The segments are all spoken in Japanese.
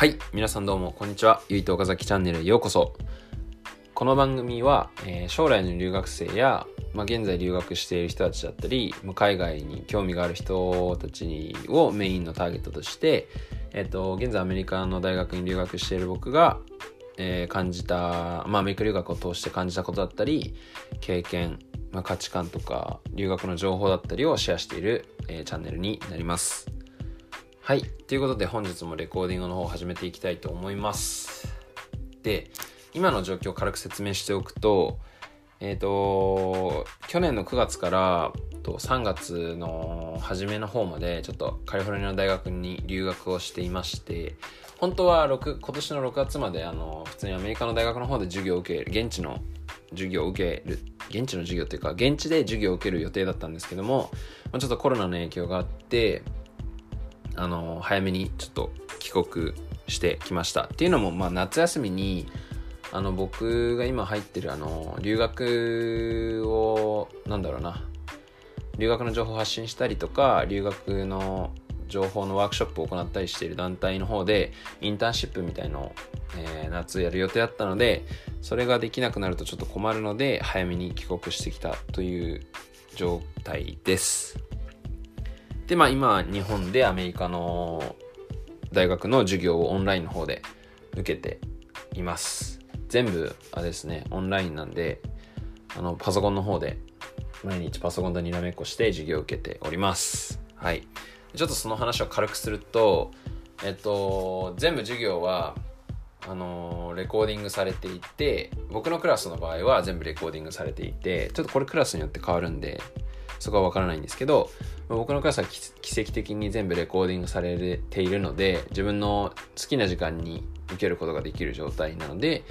はい皆さんどうもこんにちは。ゆいと岡崎チャンネルへようこそ。この番組は、えー将来の留学生や、まあ、現在留学している人たちだったり、まあ、海外に興味がある人たちをメインのターゲットとして、えっと現在アメリカの大学に留学している僕が、えー感じた、まあ、アメリカ留学を通して感じたことだったり経験、まあ、価値観とか留学の情報だったりをシェアしている、えチャンネルになります。はい。ということで本日もレコーディングの方を始めていきたいと思います。で今の状況を軽く説明しておくとえっ、と去年の9月から3月の初めの方までちょっとカリフォルニアの大学に留学をしていまして本当は6今年の6月まであの普通にアメリカの大学の方で授業を受ける現地の授業を受ける現地の授業というか現地で授業を受ける予定だったんですけども、ちょっとコロナの影響があってあの早めにちょっと帰国してきましたっていうのも、まあ、夏休みにあの僕が今入ってるあの留学をなんだろうな。留学の情報を発信したりとか留学の情報のワークショップを行ったりしている団体の方でインターンシップみたいのを、えー夏やる予定だったのでそれができなくなるとちょっと困るので早めに帰国してきたという状態です。でまあ今日本でアメリカの大学の授業をオンラインの方で受けています。全部あれですねオンラインなんであのパソコンの方で毎日パソコンとにらめっこして授業を受けております。はい。ちょっとその話を軽くするとえっと全部授業はあのレコーディングされていて僕のクラスの場合は全部レコーディングされていてちょっとこれクラスによって変わるんでそこは分からないんですけどま僕のクラスは奇跡的に全部レコーディングされているので自分の好きな時間に受けることができる状態なので、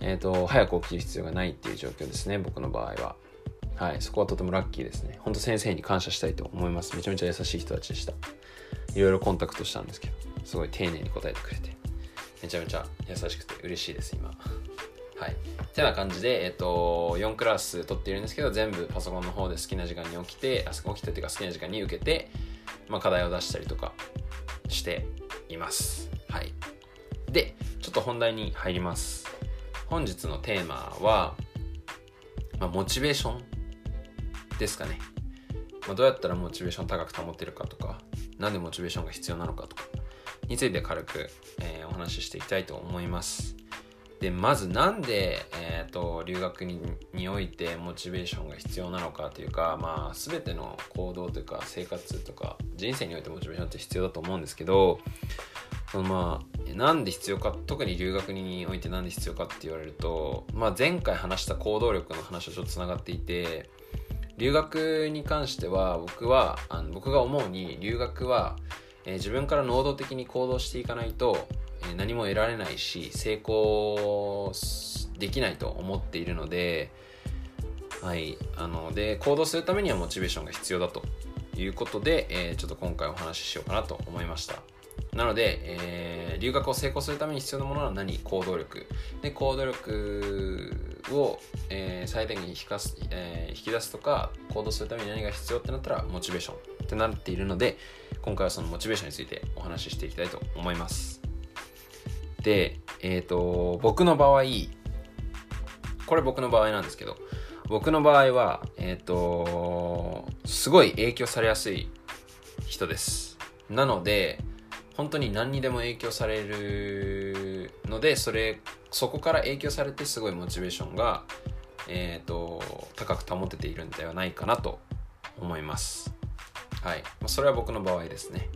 えー、と早く起きる必要がないっていう状況ですね僕の場合は。はいそこはとてもラッキーですね。本当先生に感謝したいと思います。めちゃめちゃ優しい人たちでした。いろいろコンタクトしたんですけどすごい丁寧に答えてくれてめちゃめちゃ優しくて嬉しいです今。はい。てな感じで、えっと4クラス取っているんですけど全部パソコンの方で好きな時間に起きてあそこ起きてっていうか好きな時間に受けて、まあ、課題を出したりとかしています。はい。でちょっと本題に入ります。本日のテーマは、まあ、モチベーションですかね、まあ、どうやったらモチベーション高く保てるかとかなんでモチベーションが必要なのかとかについて軽く、えーお話ししていきたいと思います。でまずなんで、えー、と留学ににおいてモチベーションが必要なのかというか、まあ、全ての行動というか生活とか人生においてモチベーションって必要だと思うんですけどそのまあなんで必要か特に留学においてなんで必要かって言われると、まあ、前回話した行動力の話とちょっとつながっていて留学に関しては僕はあの僕が思うに留学は、えー自分から能動的に行動していかないと、何も得られないし成功できないと思っているので,、はい、あので行動するためにはモチベーションが必要だということで、えーちょっと今回お話ししようかなと思いました。なので、えー留学を成功するために必要なものは何？行動力。で、行動力を、えー最大限引かす、えー引き出すとか、行動するために何が必要ってなったら、モチベーションってなっているので、今回はそのモチベーションについてお話ししていきたいと思います。で、えっ、と、僕の場合、これ僕の場合なんですけど、僕の場合は、えっ、と、すごい影響されやすい人です。なので、本当に何にでも影響されるのでそれそこから影響されてすごいモチベーションが、えー、と高く保てているんではないかなと思います。はい。それは僕の場合ですね。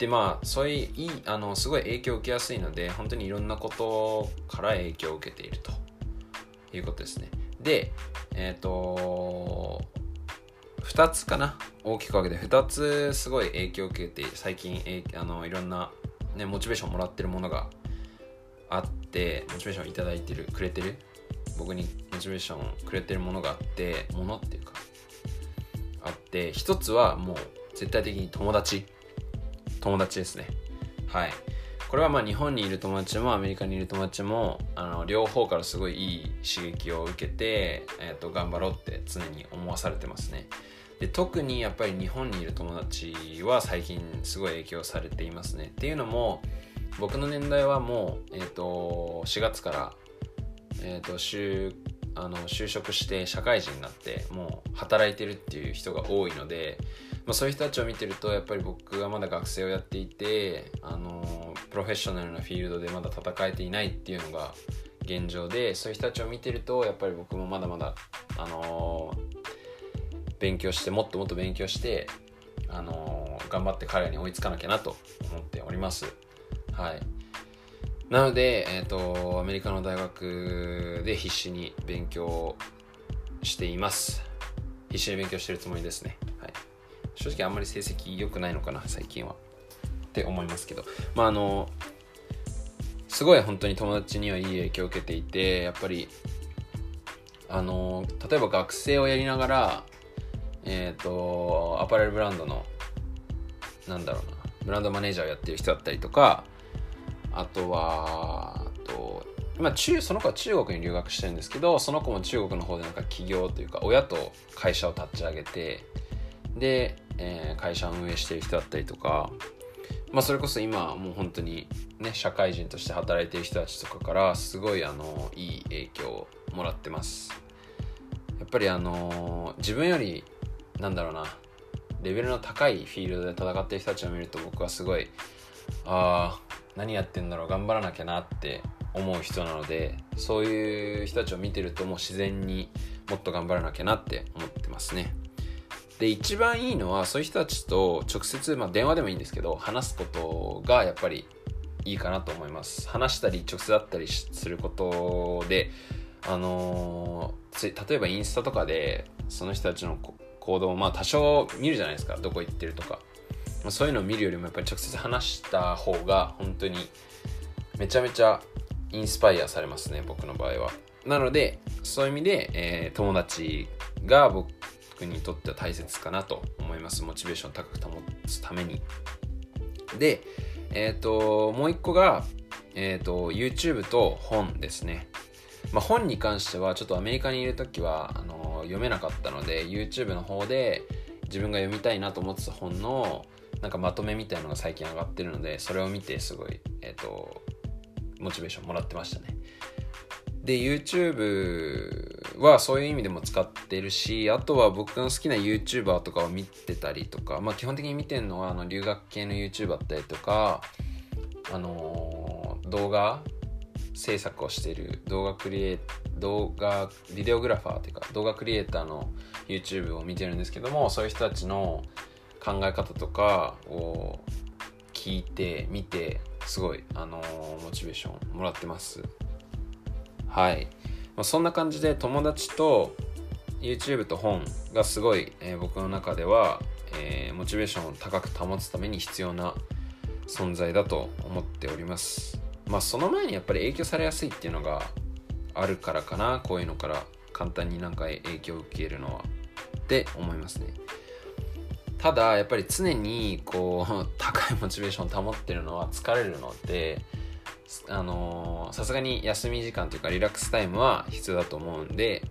でまあそういういいあのすごい影響を受けやすいので本当にいろんなことから影響を受けていると。いうことですね。でえっ、と2つかな。大きく分けて。2つすごい影響を受けて最近あのいろんな、ね、モチベーションもらってるものがあってモチベーションいただいてるくれてる。僕にモチベーションくれてるものがあってものっていうかあって1つはもう絶対的に友達。友達ですね。はい。これはまあ日本にいる友達もアメリカにいる友達もあの両方からすごいいい刺激を受けて、えー、と頑張ろうって常に思わされてますね。で特にやっぱり日本にいる友達は最近すごい影響されていますね。っていうのも僕の年代はもう、えーと、4月から、えーと、就あの就職して社会人になってもう働いてるっていう人が多いので、まあ、そういう人たちを見てるとやっぱり僕はまだ学生をやっていてあのプロフェッショナルなフィールドでまだ戦えていないっていうのが現状でそういう人たちを見てるとやっぱり僕もまだまだ、あの勉強してもっともっと勉強して、あの頑張って彼らに追いつかなきゃなと思っております。はい、なので、えーと、アメリカの大学で必死に勉強しています。必死に勉強してるつもりですね。正直あんまり成績良くないのかな、最近は。って思いますけど。まああのすごい本当に友達にはいい影響を受けていてやっぱりあの例えば学生をやりながらえっ、ー、とアパレルブランドのなんだろうなブランドマネージャーをやってる人だったりとかあとはあと今中その子は中国に留学してるんですけどその子も中国の方でなんか起業というか親と会社を立ち上げてで、えー、会社を運営している人だったりとかまあそれこそ今もう本当にね、社会人として働いてる人たちとかからすごいあのいい影響をもらってます。やっぱりあの自分よりなんだろうなレベルの高いフィールドで戦ってる人たちを見ると僕はすごいああ何やってんだろう頑張らなきゃなって思う人なのでそういう人たちを見てるともう自然にもっと頑張らなきゃなって思ってますね。で一番いいのはそういう人たちと直接、まあ、電話でもいいんですけど話すことがやっぱりいいかなと思います。話したり直接会ったりすることであのー、例えばインスタとかでその人たちの行動をまあ多少見るじゃないですか。どこ行ってるとか。まそういうのを見るよりもやっぱり直接話した方が本当にめちゃめちゃインスパイアされますね僕の場合は。なのでそういう意味で、えー、友達が僕にとっては大切かなと思いますモチベーション高く保つためにでえっ、ー、と、もう一個が、えっ、ー、と、YouTube と本ですね。まあ、本に関しては、ちょっとアメリカにいる時は、あの、読めなかったので、YouTube の方で自分が読みたいなと思ってた本の、なんかまとめみたいなのが最近上がってるので、それを見てすごい、えっ、ー、と、モチベーションもらってましたね。で、YouTube はそういう意味でも使ってるし、あとは僕の好きな YouTuber とかを見てたりとか、まあ基本的に見てるのはあの留学系の YouTuber だったりとか、あのー、動画制作をしてる動画クリエイ動画ビデオグラファーというか動画クリエイターの YouTube を見てるんですけどもそういう人たちの考え方とかを聞いて見てすごいあのー、モチベーションもらってます。はい、まあ、そんな感じで友達と YouTube と本がすごい、えー、僕の中では、えー、モチベーションを高く保つために必要な存在だと思っております。まあその前にやっぱり影響されやすいっていうのがあるからかなこういうのから簡単になんか影響を受けるのは。って思いますね。ただやっぱり常にこう 高いモチベーションを保ってるのは疲れるのであのさすがに休み時間というかリラックスタイムは必要だと思うんで、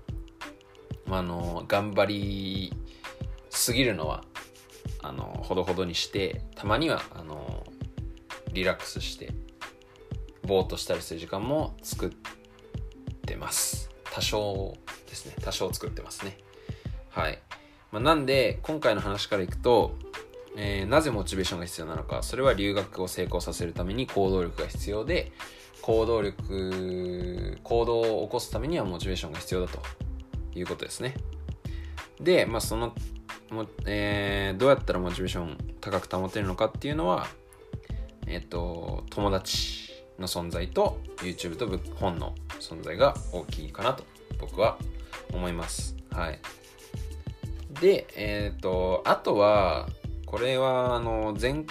まあ、あの頑張りすぎるのはあのほどほどにしてたまにはあのリラックスしてぼーっとしたりする時間も作ってます。多少ですね。多少作ってますね。はい、まあ、なんで今回の話からいくとえー、なぜモチベーションが必要なのか。それは留学を成功させるために行動力が必要で行動力行動を起こすためにはモチベーションが必要だと。いうことですね。で、まあ、そのも、えー、どうやったらモチベーション高く保てるのかっていうのはえっ、ー、と友達の存在と YouTube と本の存在が大きいかなと僕は思います。はい。でえっ、ー、とあとはこれはあの前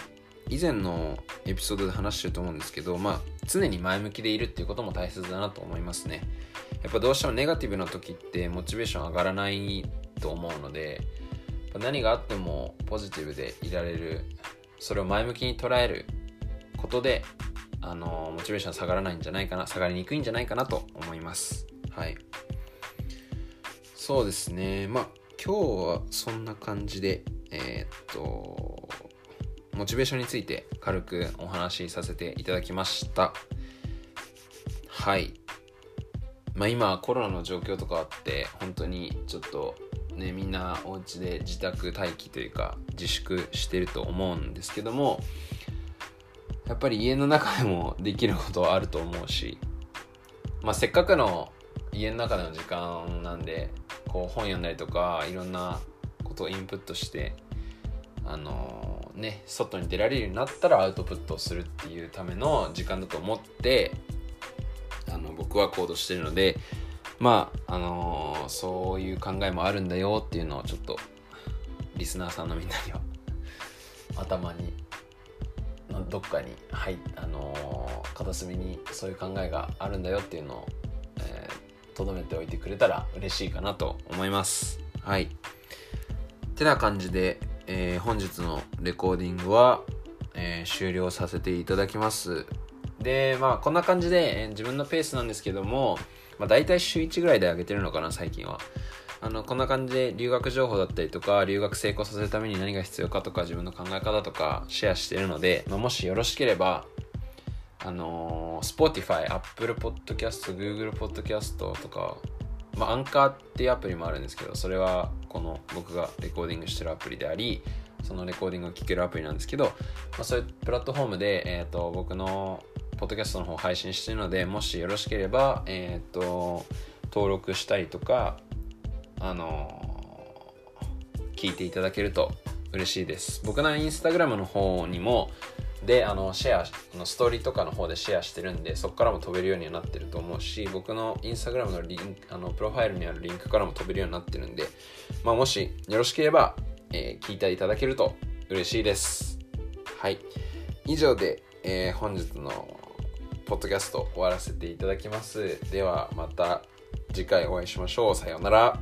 以前のエピソードで話してると思うんですけど、まあ、常に前向きでいるっていうことも大切だなと思いますね。やっぱどうしてもネガティブな時ってモチベーション上がらないと思うので、何があってもポジティブでいられる、それを前向きに捉えることで、あの、モチベーション下がらないんじゃないかな、下がりにくいんじゃないかなと思います。はい。そうですね。まあ、今日はそんな感じで、えー、っと、モチベーションについて軽くお話しさせていただきました。はい。まあ今コロナの状況とかあって本当にちょっとねみんなお家で自宅待機というか自粛してると思うんですけどもやっぱり家の中でもできることはあると思うしまあせっかくの家の中での時間なんでこう本読んだりとかいろんなことインプットしてあのー、ね外に出られるようになったらアウトプットをするっていうための時間だと思ってあの僕は行動してるのでまああのー、そういう考えもあるんだよっていうのをちょっとリスナーさんのみんなには頭にどっかにはいあのー、片隅にそういう考えがあるんだよっていうのをとど、めておいてくれたら嬉しいかなと思います。はい。てな感じで、えー、本日のレコーディングは、えー、終了させていただきます。でまあこんな感じで、えー、自分のペースなんですけども、まあ、大体週1ぐらいで上げてるのかな最近は。あのこんな感じで留学情報だったりとか留学成功させるために何が必要かとか自分の考え方とかシェアしてるので、まあ、もしよろしければあのー、Spotify、Apple Podcast、Google Podcast とか、まあ、アンカーっていうアプリもあるんですけど、それはこの僕がレコーディングしてるアプリであり、そのレコーディングを聞けるアプリなんですけど、まあ、そういうプラットフォームで、えーと、僕のポッドキャストの方を配信してるので、もしよろしければ、えっ、ー、と、登録したりとか、あのー、聞いていただけると嬉しいです。僕のインスタグラムの方にも、であのシェアのストーリーとかの方でシェアしてるんでそこからも飛べるようにはなってると思うし僕のインスタグラムのリンクあのプロファイルにあるリンクからも飛べるようになってるんで、まあ、もしよろしければ、えー、聞いていただけると嬉しいです。はい。以上で、えー、本日のポッドキャスト終わらせていただきます。ではまた次回お会いしましょう。さようなら。